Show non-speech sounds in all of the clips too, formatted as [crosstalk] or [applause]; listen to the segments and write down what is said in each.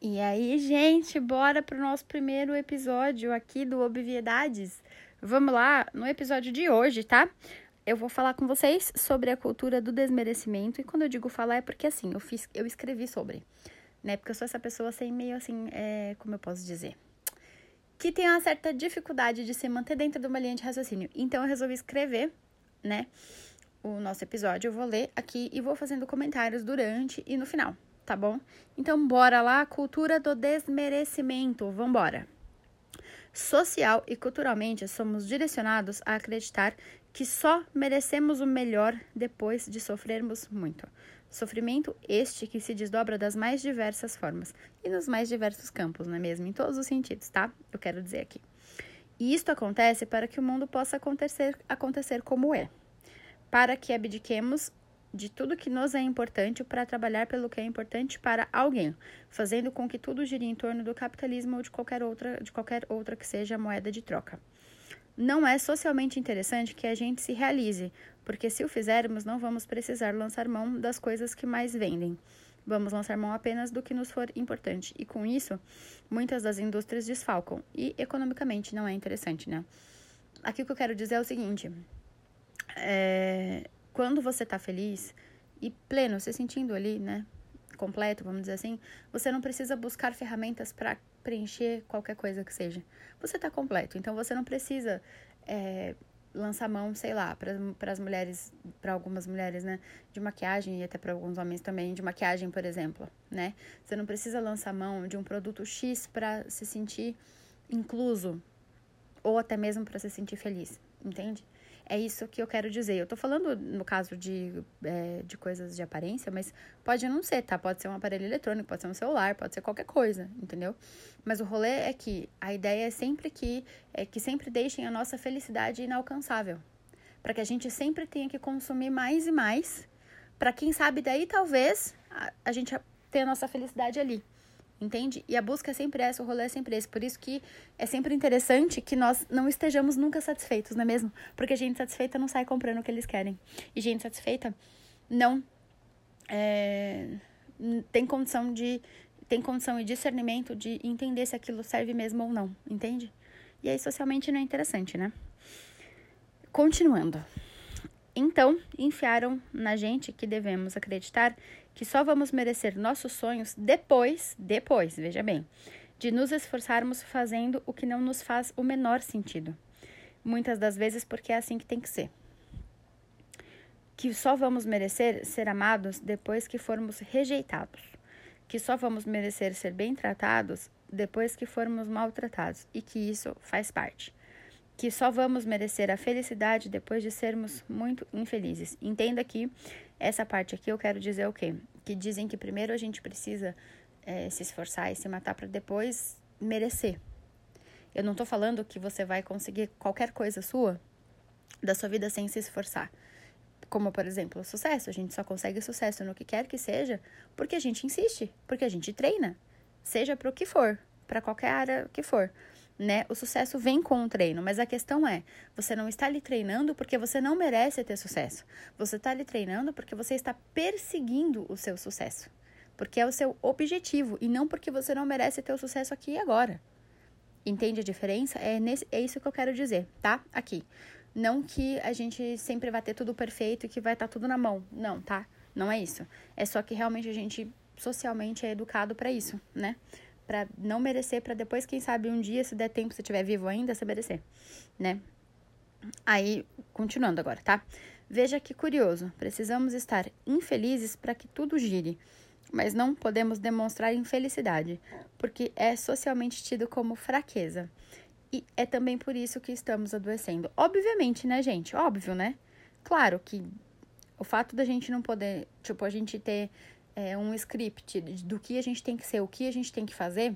E aí, gente, bora pro nosso primeiro episódio aqui do Obviedades. Vamos lá, no episódio de hoje, tá? Eu vou falar com vocês sobre a cultura do desmerecimento. E quando eu digo falar é porque assim, eu fiz, eu escrevi sobre, né? Porque eu sou essa pessoa assim, meio assim, é, como eu posso dizer? Que tem uma certa dificuldade de se manter dentro de uma linha de raciocínio. Então eu resolvi escrever, né? O nosso episódio. Eu vou ler aqui e vou fazendo comentários durante e no final, tá bom? Então, bora lá, cultura do desmerecimento, vambora. Social e culturalmente somos direcionados a acreditar que só merecemos o melhor depois de sofrermos muito. Sofrimento este que se desdobra das mais diversas formas e nos mais diversos campos, não é mesmo? Em todos os sentidos, tá? Eu quero dizer aqui. E isto acontece para que o mundo possa acontecer, acontecer como é. Para que abdiquemos de tudo que nos é importante para trabalhar pelo que é importante para alguém, fazendo com que tudo gire em torno do capitalismo ou de qualquer outra, de qualquer outra que seja a moeda de troca. Não é socialmente interessante que a gente se realize, porque se o fizermos, não vamos precisar lançar mão das coisas que mais vendem. Vamos lançar mão apenas do que nos for importante. E com isso, muitas das indústrias desfalcam. E economicamente não é interessante, né? Aqui o que eu quero dizer é o seguinte: é, quando você tá feliz e pleno, se sentindo ali, né? Completo, vamos dizer assim, você não precisa buscar ferramentas para preencher qualquer coisa que seja. Você tá completo, então você não precisa é, lançar mão, sei lá, para as mulheres, para algumas mulheres, né, de maquiagem e até para alguns homens também, de maquiagem, por exemplo, né? Você não precisa lançar mão de um produto X para se sentir incluso ou até mesmo para se sentir feliz, entende? É isso que eu quero dizer. Eu tô falando no caso de, é, de coisas de aparência, mas pode não ser, tá? Pode ser um aparelho eletrônico, pode ser um celular, pode ser qualquer coisa, entendeu? Mas o rolê é que a ideia é sempre que, é que sempre deixem a nossa felicidade inalcançável. para que a gente sempre tenha que consumir mais e mais, para quem sabe daí talvez a, a gente tenha a nossa felicidade ali entende? E a busca é sempre essa, o rolê é sempre esse. Por isso que é sempre interessante que nós não estejamos nunca satisfeitos, não é mesmo? Porque gente satisfeita não sai comprando o que eles querem. E gente satisfeita não é, tem condição de tem condição e discernimento de entender se aquilo serve mesmo ou não, entende? E aí socialmente não é interessante, né? Continuando. Então, enfiaram na gente que devemos acreditar que só vamos merecer nossos sonhos depois, depois, veja bem, de nos esforçarmos fazendo o que não nos faz o menor sentido. Muitas das vezes porque é assim que tem que ser. Que só vamos merecer ser amados depois que formos rejeitados. Que só vamos merecer ser bem tratados depois que formos maltratados e que isso faz parte que só vamos merecer a felicidade depois de sermos muito infelizes. Entenda que essa parte aqui eu quero dizer o quê? Que dizem que primeiro a gente precisa é, se esforçar e se matar para depois merecer. Eu não tô falando que você vai conseguir qualquer coisa sua da sua vida sem se esforçar. Como, por exemplo, o sucesso. A gente só consegue sucesso no que quer que seja porque a gente insiste, porque a gente treina. Seja para o que for, para qualquer área que for né? O sucesso vem com o treino, mas a questão é, você não está ali treinando porque você não merece ter sucesso. Você está ali treinando porque você está perseguindo o seu sucesso. Porque é o seu objetivo e não porque você não merece ter o sucesso aqui e agora. Entende a diferença? É, nesse, é isso que eu quero dizer, tá? Aqui. Não que a gente sempre vai ter tudo perfeito e que vai estar tá tudo na mão. Não, tá? Não é isso. É só que realmente a gente socialmente é educado para isso, né? Para não merecer, para depois, quem sabe, um dia, se der tempo, se estiver vivo ainda, você merecer, né? Aí, continuando agora, tá? Veja que curioso, precisamos estar infelizes para que tudo gire, mas não podemos demonstrar infelicidade, porque é socialmente tido como fraqueza. E é também por isso que estamos adoecendo. Obviamente, né, gente? Óbvio, né? Claro que o fato da gente não poder, tipo, a gente ter é, um script do que a gente tem que ser, o que a gente tem que fazer,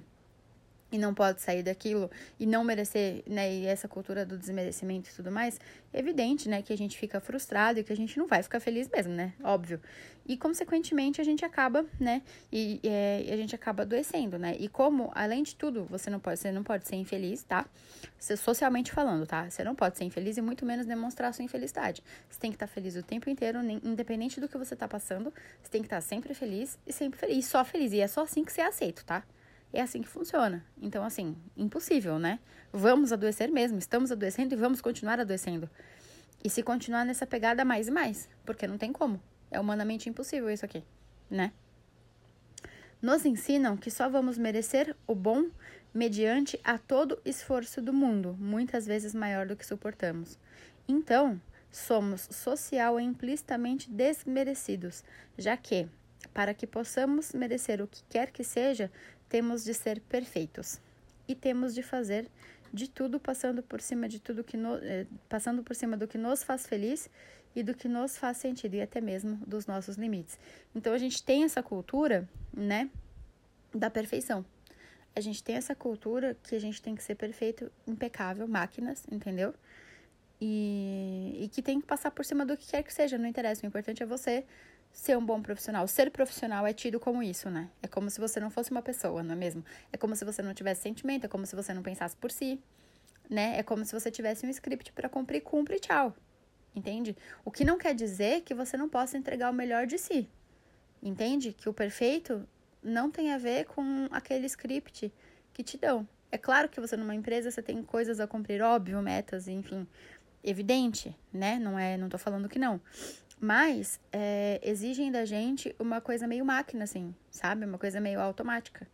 e não pode sair daquilo e não merecer, né, e essa cultura do desmerecimento e tudo mais, é evidente, né, que a gente fica frustrado e que a gente não vai ficar feliz mesmo, né, óbvio. E, consequentemente, a gente acaba, né, e, é, a gente acaba adoecendo, né, e como, além de tudo, você não pode, você não pode ser infeliz, tá, socialmente falando, tá, você não pode ser infeliz e muito menos demonstrar sua infelicidade. Você tem que estar feliz o tempo inteiro, independente do que você tá passando, você tem que estar sempre feliz e sempre feliz, e só feliz, e é só assim que você é aceito, tá? É assim que funciona. Então, assim, impossível, né? Vamos adoecer mesmo, estamos adoecendo e vamos continuar adoecendo. E se continuar nessa pegada mais e mais, porque não tem como. É humanamente impossível isso aqui, né? Nos ensinam que só vamos merecer o bom mediante a todo esforço do mundo, muitas vezes maior do que suportamos. Então, somos social e implicitamente desmerecidos, já que, para que possamos merecer o que quer que seja, temos de ser perfeitos e temos de fazer de tudo passando por cima de tudo que no, eh, passando por cima do que nos faz feliz e do que nos faz sentido e até mesmo dos nossos limites. Então a gente tem essa cultura, né, da perfeição. A gente tem essa cultura que a gente tem que ser perfeito, impecável, máquinas, entendeu? E, e que tem que passar por cima do que quer que seja, não interessa. O importante é você ser um bom profissional. Ser profissional é tido como isso, né? É como se você não fosse uma pessoa, não é mesmo? É como se você não tivesse sentimento, é como se você não pensasse por si, né? É como se você tivesse um script para cumprir, cumpre e tchau. Entende? O que não quer dizer que você não possa entregar o melhor de si. Entende? Que o perfeito não tem a ver com aquele script que te dão. É claro que você numa empresa você tem coisas a cumprir, óbvio, metas, enfim, evidente, né? Não é, não tô falando que não. Mas é, exigem da gente uma coisa meio máquina, assim, sabe? Uma coisa meio automática.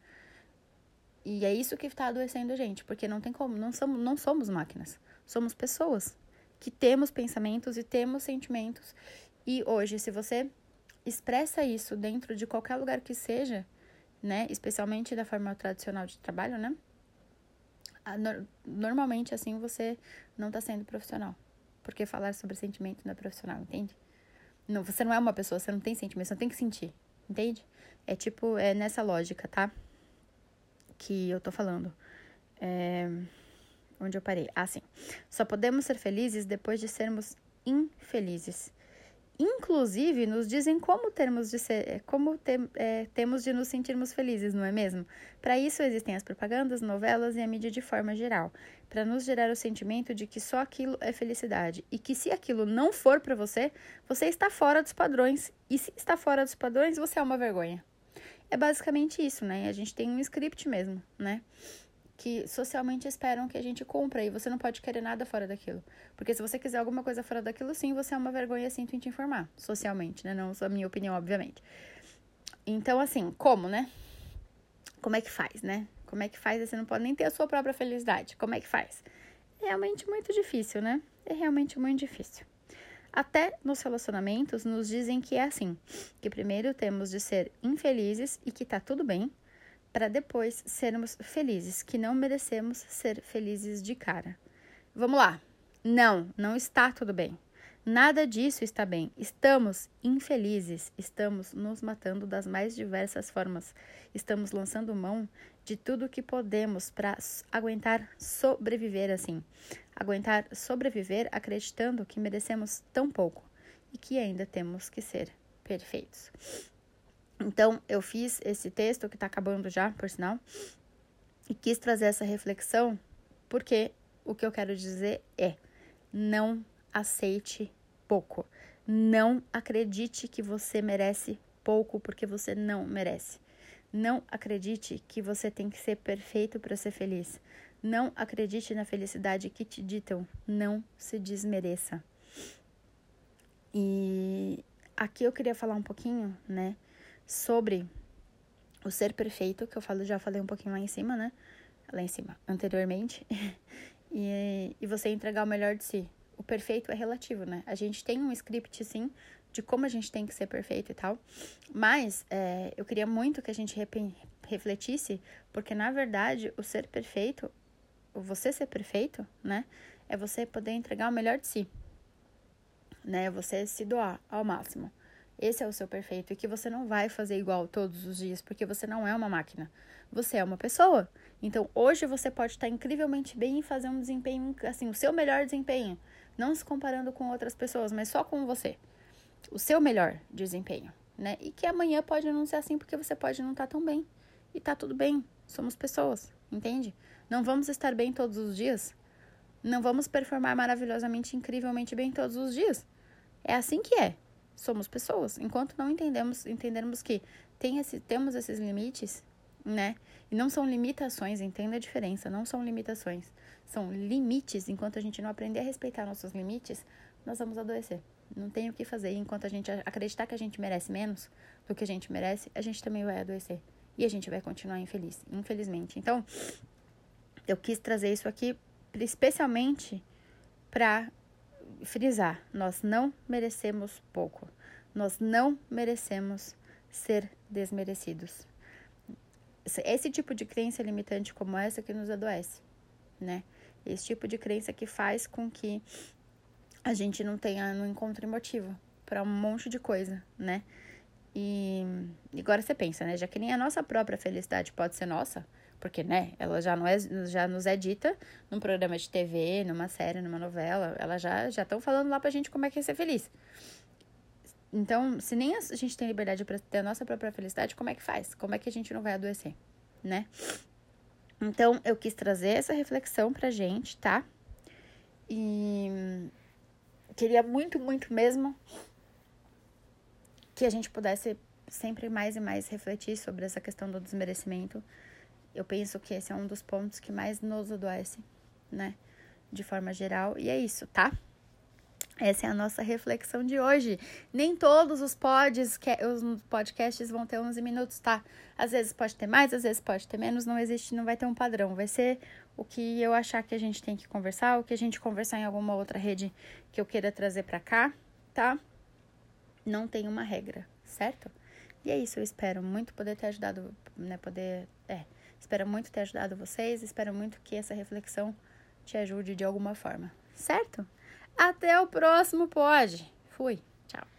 E é isso que tá adoecendo a gente, porque não tem como, não somos, não somos máquinas. Somos pessoas que temos pensamentos e temos sentimentos. E hoje, se você expressa isso dentro de qualquer lugar que seja, né? Especialmente da forma tradicional de trabalho, né? normalmente assim você não está sendo profissional. Porque falar sobre sentimento não é profissional, entende? Não, você não é uma pessoa, você não tem sentimento, você tem que sentir, entende? É tipo, é nessa lógica, tá? Que eu tô falando. É... Onde eu parei? Ah, sim. Só podemos ser felizes depois de sermos infelizes inclusive nos dizem como termos de ser, como te, é, temos de nos sentirmos felizes, não é mesmo? Para isso existem as propagandas, novelas e a mídia de forma geral, para nos gerar o sentimento de que só aquilo é felicidade e que se aquilo não for para você, você está fora dos padrões e se está fora dos padrões, você é uma vergonha. É basicamente isso, né? A gente tem um script mesmo, né? Que socialmente esperam que a gente cumpra e você não pode querer nada fora daquilo. Porque se você quiser alguma coisa fora daquilo, sim, você é uma vergonha, sinto em te informar, socialmente, né? Não a minha opinião, obviamente. Então, assim, como, né? Como é que faz, né? Como é que faz? Você não pode nem ter a sua própria felicidade. Como é que faz? É realmente muito difícil, né? É realmente muito difícil. Até nos relacionamentos nos dizem que é assim, que primeiro temos de ser infelizes e que tá tudo bem, para depois sermos felizes, que não merecemos ser felizes de cara. Vamos lá. Não, não está tudo bem. Nada disso está bem. Estamos infelizes, estamos nos matando das mais diversas formas. Estamos lançando mão de tudo que podemos para aguentar sobreviver assim. Aguentar sobreviver acreditando que merecemos tão pouco e que ainda temos que ser perfeitos. Então, eu fiz esse texto, que está acabando já, por sinal, e quis trazer essa reflexão, porque o que eu quero dizer é: não aceite pouco. Não acredite que você merece pouco, porque você não merece. Não acredite que você tem que ser perfeito para ser feliz. Não acredite na felicidade que te ditam. Não se desmereça. E aqui eu queria falar um pouquinho, né? Sobre o ser perfeito, que eu falo, já falei um pouquinho lá em cima, né? Lá em cima, anteriormente. [laughs] e, e você entregar o melhor de si. O perfeito é relativo, né? A gente tem um script, sim, de como a gente tem que ser perfeito e tal. Mas é, eu queria muito que a gente refletisse, porque na verdade o ser perfeito, o você ser perfeito, né? É você poder entregar o melhor de si. Né? É você se doar ao máximo. Esse é o seu perfeito e que você não vai fazer igual todos os dias, porque você não é uma máquina. Você é uma pessoa. Então, hoje você pode estar incrivelmente bem e fazer um desempenho, assim, o seu melhor desempenho, não se comparando com outras pessoas, mas só com você. O seu melhor desempenho, né? E que amanhã pode não ser assim porque você pode não estar tão bem. E tá tudo bem. Somos pessoas, entende? Não vamos estar bem todos os dias. Não vamos performar maravilhosamente, incrivelmente bem todos os dias. É assim que é somos pessoas. Enquanto não entendemos, entendermos que tem esse, temos esses limites, né? E não são limitações, entenda a diferença, não são limitações, são limites. Enquanto a gente não aprender a respeitar nossos limites, nós vamos adoecer. Não tem o que fazer. enquanto a gente acreditar que a gente merece menos do que a gente merece, a gente também vai adoecer. E a gente vai continuar infeliz, infelizmente. Então, eu quis trazer isso aqui especialmente para frisar: nós não merecemos pouco. Nós não merecemos ser desmerecidos. Esse tipo de crença limitante como essa que nos adoece, né? Esse tipo de crença que faz com que a gente não tenha, não encontre motivo para um monte de coisa, né? E agora você pensa, né? Já que nem a nossa própria felicidade pode ser nossa, porque, né, ela já, não é, já nos é dita num programa de TV, numa série, numa novela, ela já estão falando lá pra gente como é que é ser feliz. Então, se nem a gente tem liberdade para ter a nossa própria felicidade, como é que faz? Como é que a gente não vai adoecer, né? Então, eu quis trazer essa reflexão pra gente, tá? E queria muito, muito mesmo que a gente pudesse sempre mais e mais refletir sobre essa questão do desmerecimento. Eu penso que esse é um dos pontos que mais nos adoece, né? De forma geral. E é isso, tá? Essa é a nossa reflexão de hoje. Nem todos os, pods, os podcasts vão ter 11 minutos, tá? Às vezes pode ter mais, às vezes pode ter menos, não existe, não vai ter um padrão. Vai ser o que eu achar que a gente tem que conversar, o que a gente conversar em alguma outra rede que eu queira trazer para cá, tá? Não tem uma regra, certo? E é isso, eu espero muito poder ter ajudado, né, poder, é, espero muito ter ajudado vocês, espero muito que essa reflexão te ajude de alguma forma, certo? Até o próximo pod. Fui. Tchau.